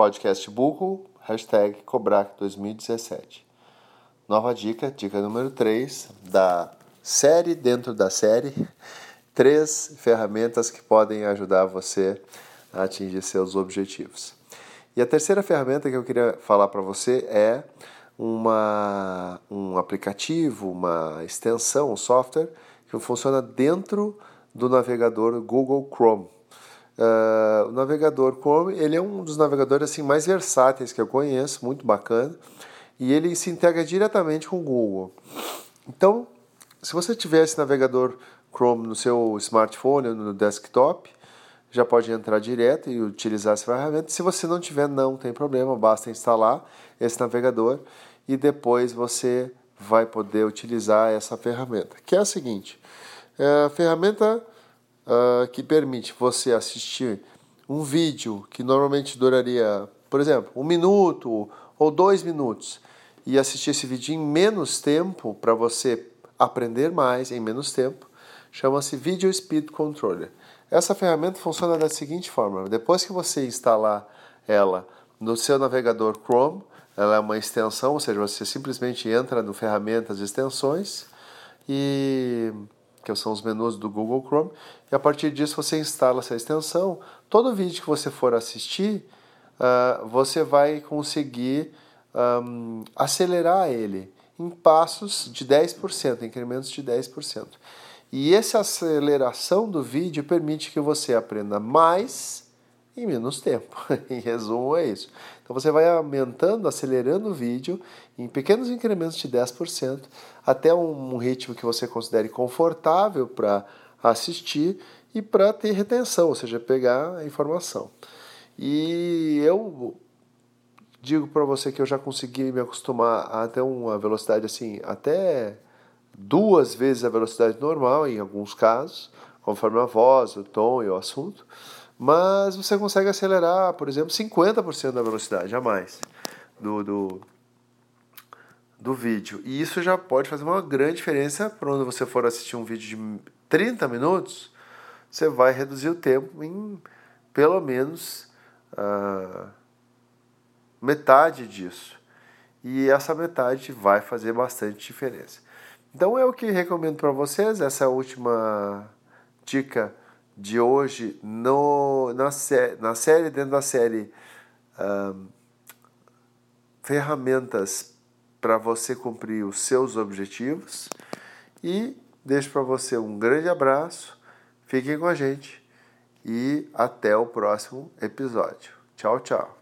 podcast Google, hashtag Cobrac 2017. Nova dica, dica número 3 da série dentro da série. Três ferramentas que podem ajudar você a atingir seus objetivos. E a terceira ferramenta que eu queria falar para você é uma, um aplicativo, uma extensão, um software que funciona dentro do navegador Google Chrome. Uh, o navegador Chrome ele é um dos navegadores assim mais versáteis que eu conheço, muito bacana, e ele se integra diretamente com o Google. Então, se você tiver esse navegador Chrome no seu smartphone ou no desktop, já pode entrar direto e utilizar essa ferramenta. Se você não tiver, não tem problema, basta instalar esse navegador e depois você vai poder utilizar essa ferramenta, que é a seguinte: é a ferramenta uh, que permite você assistir um vídeo que normalmente duraria, por exemplo, um minuto ou dois minutos e assistir esse vídeo em menos tempo para você aprender mais em menos tempo, chama-se Video Speed Controller. Essa ferramenta funciona da seguinte forma: depois que você instalar ela no seu navegador Chrome, ela é uma extensão, ou seja, você simplesmente entra no ferramentas extensões e que são os menus do Google Chrome, e a partir disso você instala essa extensão. Todo vídeo que você for assistir, uh, você vai conseguir um, acelerar ele em passos de 10%, incrementos de 10%. E essa aceleração do vídeo permite que você aprenda mais em menos tempo. em resumo, é isso. Então você vai aumentando, acelerando o vídeo em pequenos incrementos de 10%, até um ritmo que você considere confortável para assistir e para ter retenção, ou seja, pegar a informação. E eu digo para você que eu já consegui me acostumar a ter uma velocidade assim, até duas vezes a velocidade normal em alguns casos, conforme a voz, o tom e o assunto, mas você consegue acelerar, por exemplo, 50% da velocidade a mais do, do, do vídeo. E isso já pode fazer uma grande diferença para quando você for assistir um vídeo de 30 minutos, você vai reduzir o tempo em pelo menos uh, metade disso. E essa metade vai fazer bastante diferença. Então é o que recomendo para vocês, essa última dica de hoje no, na, sé na série, dentro da série Ferramentas para você cumprir os seus objetivos. E deixo para você um grande abraço, fiquem com a gente e até o próximo episódio. Tchau, tchau.